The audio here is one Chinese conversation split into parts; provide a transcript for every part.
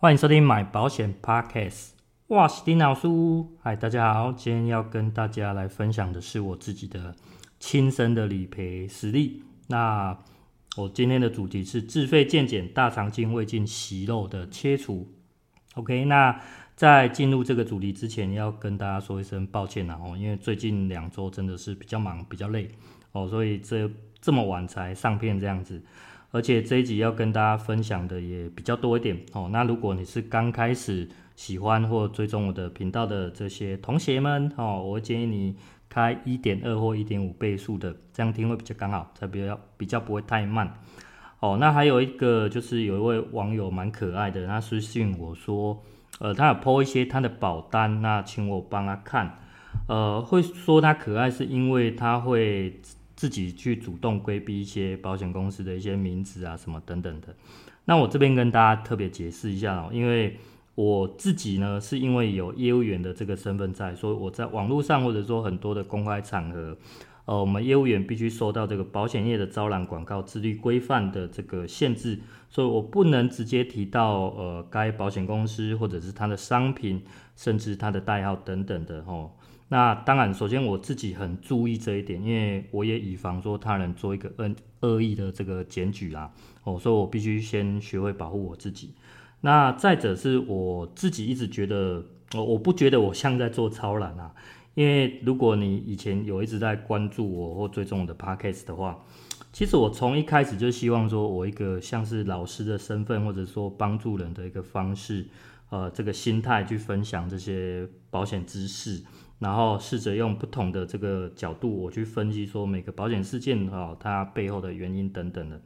欢迎收听买保险 Podcast，我是丁老师。嗨，大家好，今天要跟大家来分享的是我自己的亲身的理赔实例。那我今天的主题是自费健检大肠镜胃镜息肉的切除。OK，那在进入这个主题之前，要跟大家说一声抱歉啊，哦，因为最近两周真的是比较忙，比较累哦，所以这这么晚才上片这样子。而且这一集要跟大家分享的也比较多一点哦。那如果你是刚开始喜欢或追踪我的频道的这些同学们哦，我建议你开一点二或一点五倍速的，这样听会比较刚好，才比较比较不会太慢。哦，那还有一个就是有一位网友蛮可爱的，他私信我说，呃，他有 po 一些他的保单，那请我帮他看。呃，会说他可爱是因为他会。自己去主动规避一些保险公司的一些名字啊，什么等等的。那我这边跟大家特别解释一下哦，因为我自己呢，是因为有业务员的这个身份在，所以我在网络上或者说很多的公开场合，呃，我们业务员必须受到这个保险业的招揽广告自律规范的这个限制，所以我不能直接提到呃该保险公司或者是它的商品，甚至它的代号等等的哦。那当然，首先我自己很注意这一点，因为我也以防说他人做一个恶恶意的这个检举啦，哦，所以我必须先学会保护我自己。那再者是我自己一直觉得，我我不觉得我像在做超懒啊，因为如果你以前有一直在关注我或追踪我的 podcast 的话，其实我从一开始就希望说我一个像是老师的身份，或者说帮助人的一个方式，呃，这个心态去分享这些保险知识。然后试着用不同的这个角度，我去分析说每个保险事件哦，它背后的原因等等的。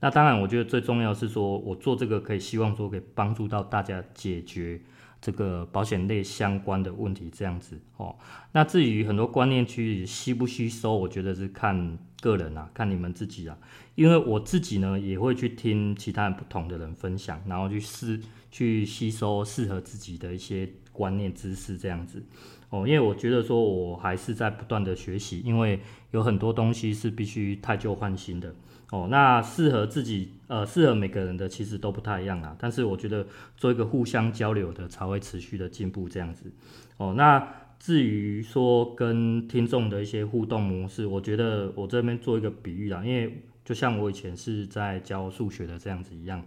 那当然，我觉得最重要是说我做这个可以希望说可以帮助到大家解决这个保险类相关的问题这样子哦。那至于很多观念去吸不吸收，我觉得是看个人啊，看你们自己啊。因为我自己呢也会去听其他人不同的人分享，然后去试去吸收适合自己的一些观念知识这样子。哦，因为我觉得说，我还是在不断的学习，因为有很多东西是必须汰旧换新的。哦，那适合自己，呃，适合每个人的其实都不太一样啊。但是我觉得做一个互相交流的，才会持续的进步这样子。哦，那至于说跟听众的一些互动模式，我觉得我这边做一个比喻啦，因为就像我以前是在教数学的这样子一样，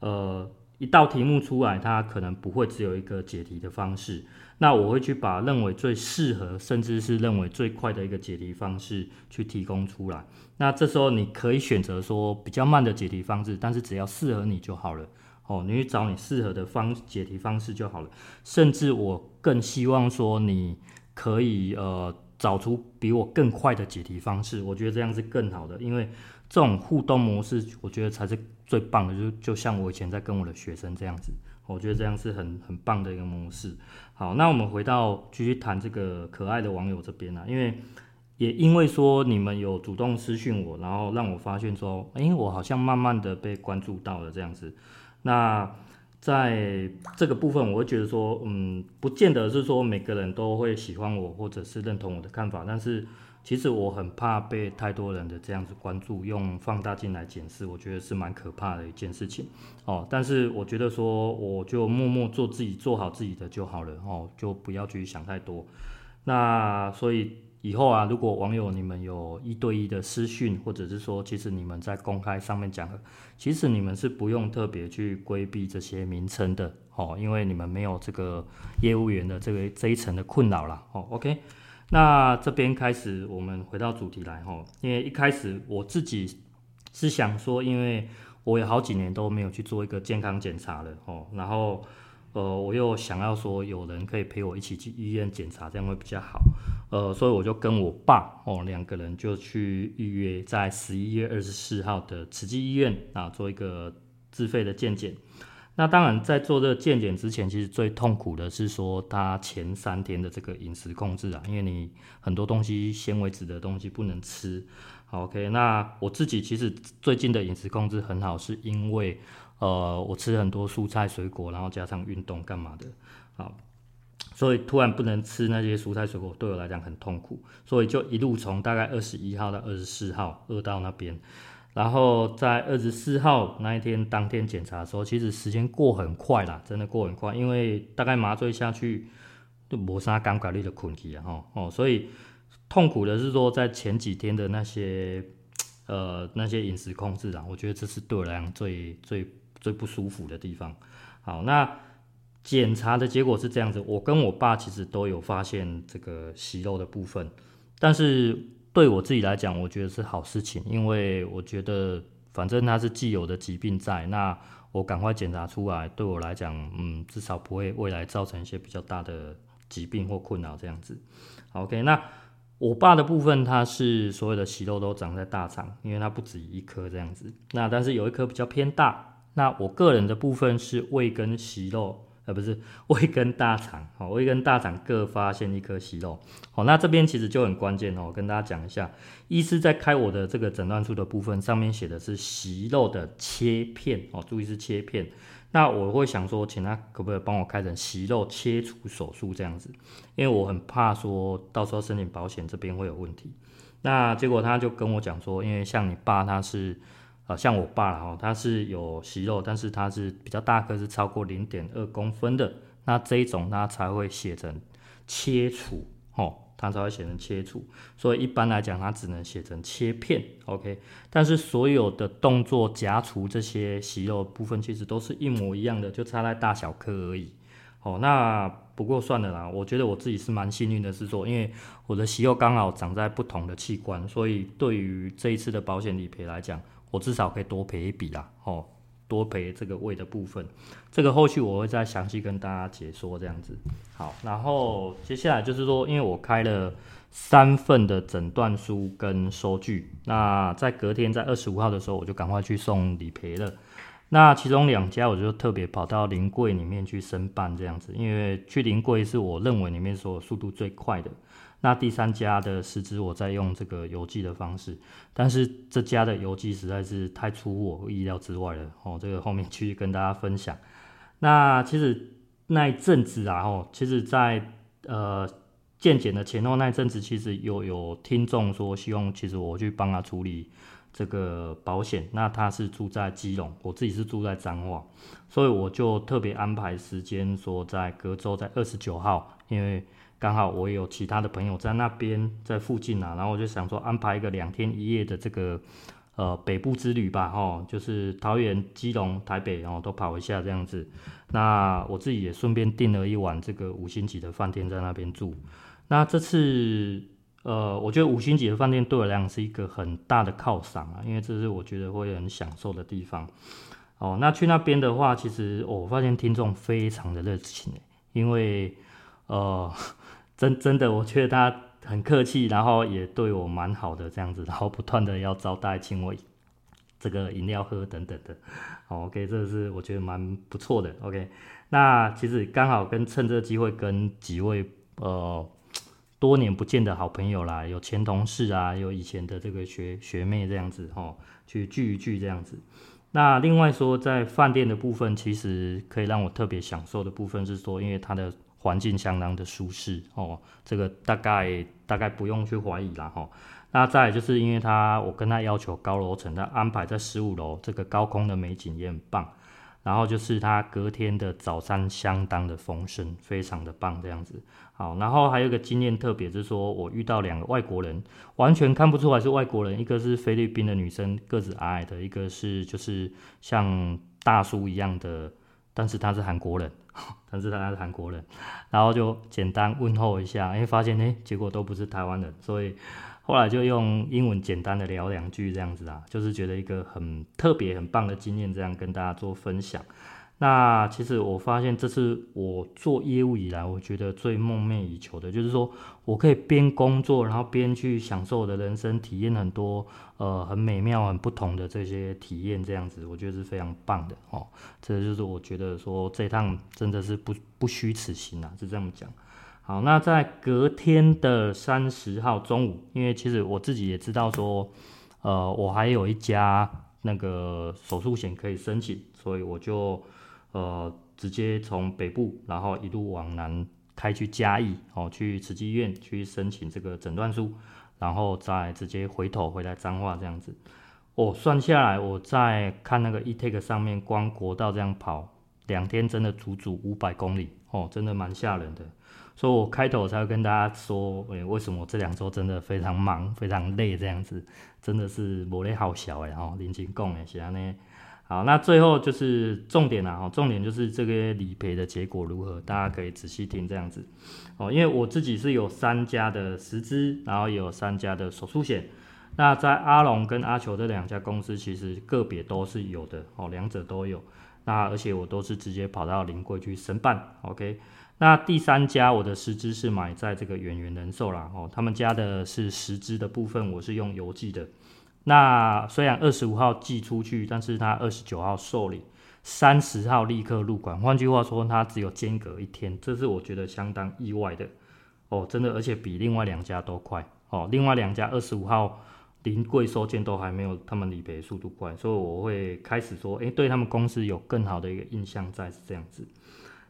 呃。一道题目出来，它可能不会只有一个解题的方式。那我会去把认为最适合，甚至是认为最快的一个解题方式去提供出来。那这时候你可以选择说比较慢的解题方式，但是只要适合你就好了。哦，你去找你适合的方解题方式就好了。甚至我更希望说你可以呃找出比我更快的解题方式，我觉得这样是更好的，因为这种互动模式，我觉得才是。最棒的就就像我以前在跟我的学生这样子，我觉得这样是很很棒的一个模式。好，那我们回到继续谈这个可爱的网友这边啊，因为也因为说你们有主动私讯我，然后让我发现说，诶，我好像慢慢的被关注到了这样子。那在这个部分，我会觉得说，嗯，不见得是说每个人都会喜欢我或者是认同我的看法，但是。其实我很怕被太多人的这样子关注，用放大镜来检视，我觉得是蛮可怕的一件事情哦。但是我觉得说，我就默默做自己，做好自己的就好了哦，就不要去想太多。那所以以后啊，如果网友你们有一对一的私讯，或者是说，其实你们在公开上面讲，其实你们是不用特别去规避这些名称的哦，因为你们没有这个业务员的这个这一层的困扰啦哦。OK。那这边开始，我们回到主题来吼，因为一开始我自己是想说，因为我有好几年都没有去做一个健康检查了吼，然后呃，我又想要说有人可以陪我一起去医院检查，这样会比较好，呃，所以我就跟我爸哦两个人就去预约在十一月二十四号的慈济医院啊做一个自费的健检。那当然，在做这个健检之前，其实最痛苦的是说他前三天的这个饮食控制啊，因为你很多东西纤维质的东西不能吃。好，OK，那我自己其实最近的饮食控制很好，是因为呃我吃很多蔬菜水果，然后加上运动干嘛的，好，所以突然不能吃那些蔬菜水果，对我来讲很痛苦，所以就一路从大概二十一号到二十四号饿到那边。然后在二十四号那一天当天检查的时候，其实时间过很快啦，真的过很快，因为大概麻醉下去就没啥感觉，你就困去啊，哦，所以痛苦的是说在前几天的那些呃那些饮食控制啊，我觉得这是对我来讲最最最不舒服的地方。好，那检查的结果是这样子，我跟我爸其实都有发现这个息肉的部分，但是。对我自己来讲，我觉得是好事情，因为我觉得反正它是既有的疾病在，那我赶快检查出来，对我来讲，嗯，至少不会未来造成一些比较大的疾病或困扰这样子。OK，那我爸的部分，他是所有的息肉都长在大肠，因为它不止一颗这样子。那但是有一颗比较偏大，那我个人的部分是胃跟息肉。呃，不是 胃跟大肠，好，胃跟大肠各发现一颗息肉，好，那这边其实就很关键哦，我跟大家讲一下，医师在开我的这个诊断书的部分，上面写的是息肉的切片，哦，注意是切片，那我会想说，请他可不可以帮我开成息肉切除手术这样子，因为我很怕说到时候申请保险这边会有问题，那结果他就跟我讲说，因为像你爸他是。啊，像我爸哈，他是有息肉，但是他是比较大颗，是超过零点二公分的，那这一种他才会写成切除，哦，他才会写成切除，所以一般来讲，他只能写成切片，OK。但是所有的动作夹除这些息肉部分，其实都是一模一样的，就差在大小颗而已。哦，那不过算了啦，我觉得我自己是蛮幸运的，是说，因为我的息肉刚好长在不同的器官，所以对于这一次的保险理赔来讲。我至少可以多赔一笔啦，哦，多赔这个胃的部分，这个后续我会再详细跟大家解说这样子。好，然后接下来就是说，因为我开了三份的诊断书跟收据，那在隔天在二十五号的时候，我就赶快去送理赔了。那其中两家我就特别跑到临柜里面去申办这样子，因为去临柜是我认为里面所有速度最快的。那第三家的实质我在用这个邮寄的方式，但是这家的邮寄实在是太出乎我意料之外了哦。这个后面继续跟大家分享。那其实那一阵子啊，哦，其实在呃健检的前后那一阵子，其实有有听众说希望其实我去帮他处理这个保险。那他是住在基隆，我自己是住在彰化，所以我就特别安排时间说在隔周在二十九号，因为。刚好我有其他的朋友在那边，在附近啊，然后我就想说安排一个两天一夜的这个呃北部之旅吧，哦，就是桃园、基隆、台北，然后都跑一下这样子。那我自己也顺便订了一晚这个五星级的饭店在那边住。那这次呃，我觉得五星级的饭店对我来讲是一个很大的犒赏啊，因为这是我觉得会很享受的地方。哦，那去那边的话，其实、我发现听众非常的热情，因为呃。真真的，我觉得他很客气，然后也对我蛮好的这样子，然后不断的要招待，请我这个饮料喝等等的。好，OK，这是我觉得蛮不错的。OK，那其实刚好跟趁这个机会跟几位呃多年不见的好朋友啦，有前同事啊，有以前的这个学学妹这样子哈，去聚一聚这样子。那另外说，在饭店的部分，其实可以让我特别享受的部分是说，因为它的。环境相当的舒适哦，这个大概大概不用去怀疑啦哈。那再就是因为他，我跟他要求高楼层，他安排在十五楼，这个高空的美景也很棒。然后就是他隔天的早餐相当的丰盛，非常的棒这样子。好，然后还有一个经验特别，就是说我遇到两个外国人，完全看不出来是外国人，一个是菲律宾的女生，个子矮矮的，一个是就是像大叔一样的，但是他是韩国人。但是他是韩国人，然后就简单问候一下，哎，发现哎，结果都不是台湾人，所以后来就用英文简单的聊两句这样子啊，就是觉得一个很特别、很棒的经验，这样跟大家做分享。那其实我发现，这是我做业务以来，我觉得最梦寐以求的，就是说我可以边工作，然后边去享受我的人生，体验很多呃很美妙、很不同的这些体验，这样子，我觉得是非常棒的哦。这就是我觉得说这趟真的是不不虚此行啊，是这么讲。好，那在隔天的三十号中午，因为其实我自己也知道说，呃，我还有一家那个手术险可以申请，所以我就。呃，直接从北部，然后一路往南开去嘉义，哦，去慈济医院去申请这个诊断书，然后再直接回头回来彰化这样子。哦，算下来我在看那个 eTag 上面，光国道这样跑两天，真的足足五百公里哦，真的蛮吓人的。所以我开头才会跟大家说，诶，为什么我这两周真的非常忙，非常累这样子，真的是没咧好小诶哦，林清讲诶，是安尼。好，那最后就是重点啦，重点就是这个理赔的结果如何，大家可以仔细听这样子哦。因为我自己是有三家的实支，然后有三家的手术险。那在阿龙跟阿球这两家公司，其实个别都是有的哦，两者都有。那而且我都是直接跑到临柜去申办，OK。那第三家我的实支是买在这个远源人寿啦，哦，他们家的是实支的部分，我是用邮寄的。那虽然二十五号寄出去，但是他二十九号受理，三十号立刻入馆。换句话说，他只有间隔一天，这是我觉得相当意外的哦，真的，而且比另外两家都快哦。另外两家二十五号临柜收件都还没有他们理赔速度快，所以我会开始说，诶，对他们公司有更好的一个印象在是这样子。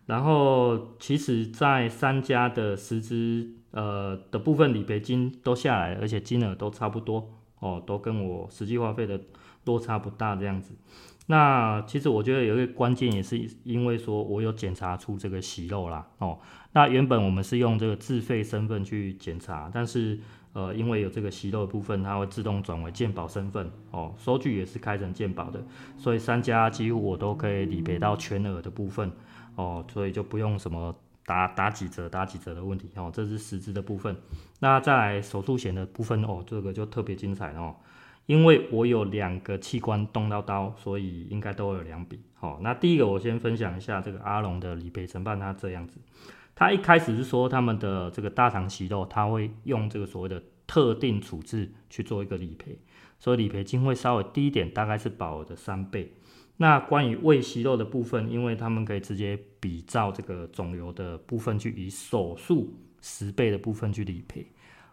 然后其实，在三家的实支呃的部分理赔金都下来，而且金额都差不多。哦，都跟我实际花费的落差不大这样子。那其实我觉得有一个关键也是因为说我有检查出这个息肉啦。哦，那原本我们是用这个自费身份去检查，但是呃因为有这个息肉的部分，它会自动转为健保身份。哦，收据也是开成健保的，所以三家几乎我都可以理赔到全额的部分。哦，所以就不用什么。打打几折，打几折的问题哦，这是实质的部分。那再来手术险的部分哦，这个就特别精彩哦，因为我有两个器官动到刀，所以应该都有两笔。好，那第一个我先分享一下这个阿龙的理赔承办，他这样子，他一开始是说他们的这个大肠息肉，他会用这个所谓的特定处置去做一个理赔，所以理赔金会稍微低一点，大概是保额的三倍。那关于胃息肉的部分，因为他们可以直接比照这个肿瘤的部分去以手术十倍的部分去理赔。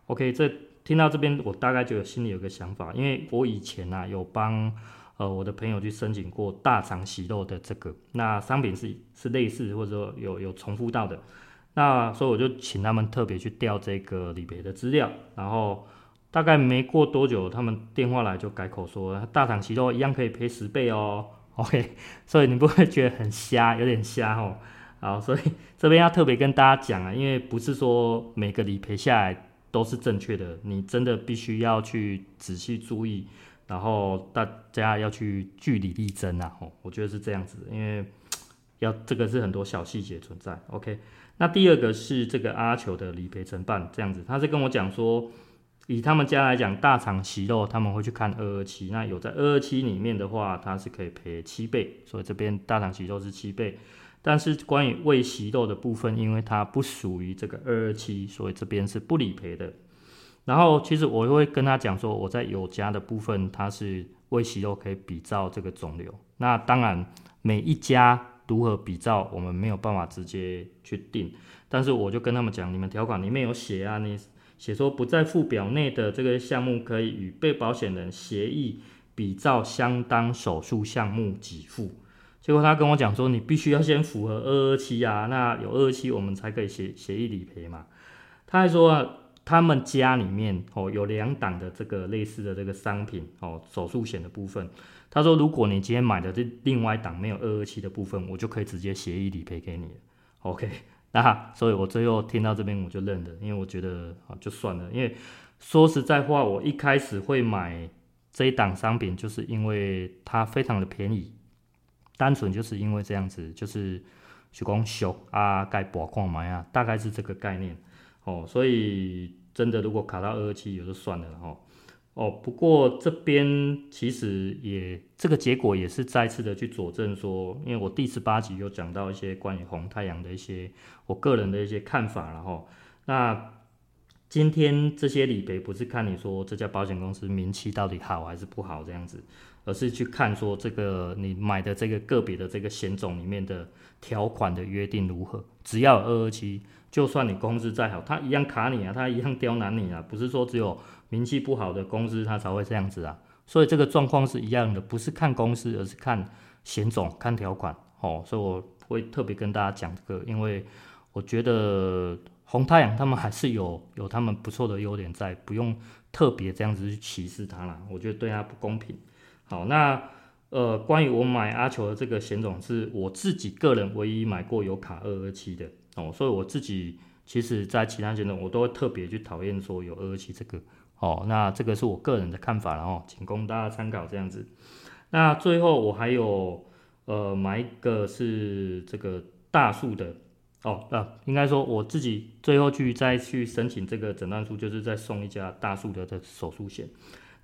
OK，这听到这边我大概就有心里有个想法，因为我以前呢、啊、有帮呃我的朋友去申请过大肠息肉的这个，那商品是是类似或者说有有重复到的，那所以我就请他们特别去调这个理赔的资料，然后大概没过多久，他们电话来就改口说大肠息肉一样可以赔十倍哦。OK，所以你不会觉得很瞎，有点瞎哦。好，所以 这边要特别跟大家讲啊，因为不是说每个理赔下来都是正确的，你真的必须要去仔细注意，然后大家要去据理力争啊。哦，我觉得是这样子，因为 要这个是很多小细节存在。OK，那第二个是这个阿球的理赔承办这样子，他是跟我讲说。以他们家来讲，大肠息肉他们会去看二二七，那有在二二七里面的话，它是可以赔七倍，所以这边大肠息肉是七倍。但是关于胃息肉的部分，因为它不属于这个二二七，所以这边是不理赔的。然后其实我会跟他讲说，我在有家的部分，它是胃息肉可以比照这个肿瘤。那当然每一家如何比照，我们没有办法直接去定。但是我就跟他们讲，你们条款里面有写啊，你。写说不在附表内的这个项目，可以与被保险人协议比照相当手术项目给付。结果他跟我讲说，你必须要先符合二二七啊，那有二二七我们才可以协协议理赔嘛。他还说啊，他们家里面哦有两档的这个类似的这个商品哦，手术险的部分。他说，如果你今天买的这另外一档没有二二七的部分，我就可以直接协议理赔给你。OK。那所以，我最后听到这边我就认了，因为我觉得啊，就算了。因为说实在话，我一开始会买这一档商品，就是因为它非常的便宜，单纯就是因为这样子，就是去讲俗啊，该博矿买啊，大概是这个概念哦。所以真的，如果卡到二二七，也就算了哈。哦，不过这边其实也这个结果也是再次的去佐证说，因为我第十八集有讲到一些关于红太阳的一些我个人的一些看法了哈。那今天这些理赔不是看你说这家保险公司名气到底好还是不好这样子，而是去看说这个你买的这个个别的这个险种里面的条款的约定如何。只要二二七，就算你公司再好，它一样卡你啊，它一样刁难你啊，不是说只有。名气不好的公司，它才会这样子啊，所以这个状况是一样的，不是看公司，而是看险种、看条款哦。所以我会特别跟大家讲这个，因为我觉得红太阳他们还是有有他们不错的优点在，不用特别这样子去歧视他啦，我觉得对他不公平。好，那呃，关于我买阿球的这个险种，是我自己个人唯一买过有卡二二七的哦，所以我自己其实在其他险种我都会特别去讨厌说有二二七这个哦，那这个是我个人的看法，然后仅供大家参考这样子。那最后我还有呃买一个是这个大树的。哦，呃，应该说我自己最后去再去申请这个诊断书，就是再送一家大树的的手术险。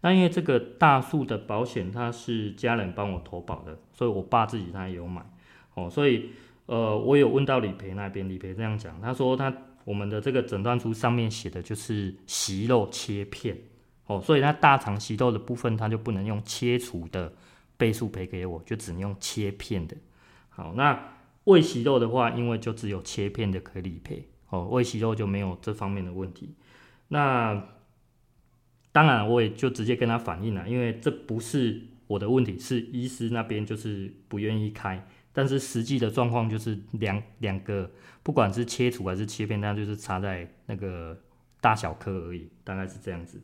那因为这个大树的保险，它是家人帮我投保的，所以我爸自己他也有买。哦，所以呃，我有问到理赔那边，理赔这样讲，他说他我们的这个诊断书上面写的就是息肉切片，哦，所以他大肠息肉的部分，他就不能用切除的倍数赔给我，就只能用切片的。好，那。胃息肉的话，因为就只有切片的可以理赔，哦，胃息肉就没有这方面的问题。那当然，我也就直接跟他反映了，因为这不是我的问题，是医师那边就是不愿意开。但是实际的状况就是两两个，不管是切除还是切片，它就是差在那个大小颗而已，大概是这样子。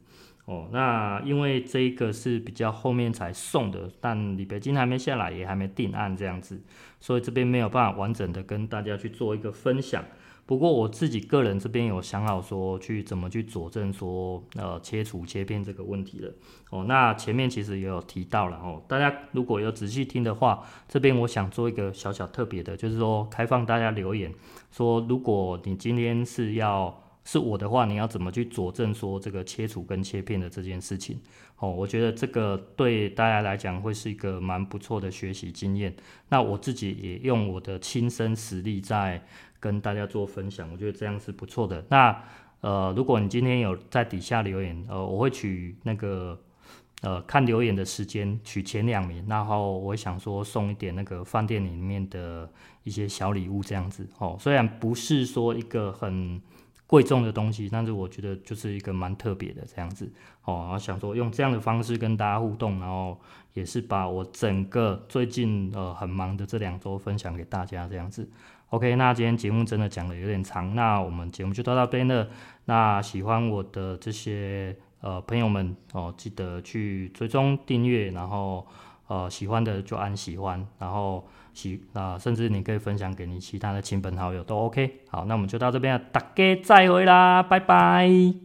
哦，那因为这个是比较后面才送的，但理赔金还没下来，也还没定案这样子，所以这边没有办法完整的跟大家去做一个分享。不过我自己个人这边有想好说去怎么去佐证说，呃，切除切片这个问题了。哦，那前面其实也有提到了哦，大家如果有仔细听的话，这边我想做一个小小特别的，就是说开放大家留言，说如果你今天是要。是我的话，你要怎么去佐证说这个切除跟切片的这件事情？哦，我觉得这个对大家来讲会是一个蛮不错的学习经验。那我自己也用我的亲身实例在跟大家做分享，我觉得这样是不错的。那呃，如果你今天有在底下留言，呃，我会取那个呃看留言的时间取前两名，然后我想说送一点那个饭店里面的一些小礼物这样子。哦，虽然不是说一个很。贵重的东西，但是我觉得就是一个蛮特别的这样子哦，然后想说用这样的方式跟大家互动，然后也是把我整个最近呃很忙的这两周分享给大家这样子。OK，那今天节目真的讲的有点长，那我们节目就到这边了。那喜欢我的这些呃朋友们哦，记得去追踪订阅，然后呃喜欢的就按喜欢，然后。喜啊，甚至你可以分享给你其他的亲朋好友都 OK。好，那我们就到这边了，大家再会啦，拜拜。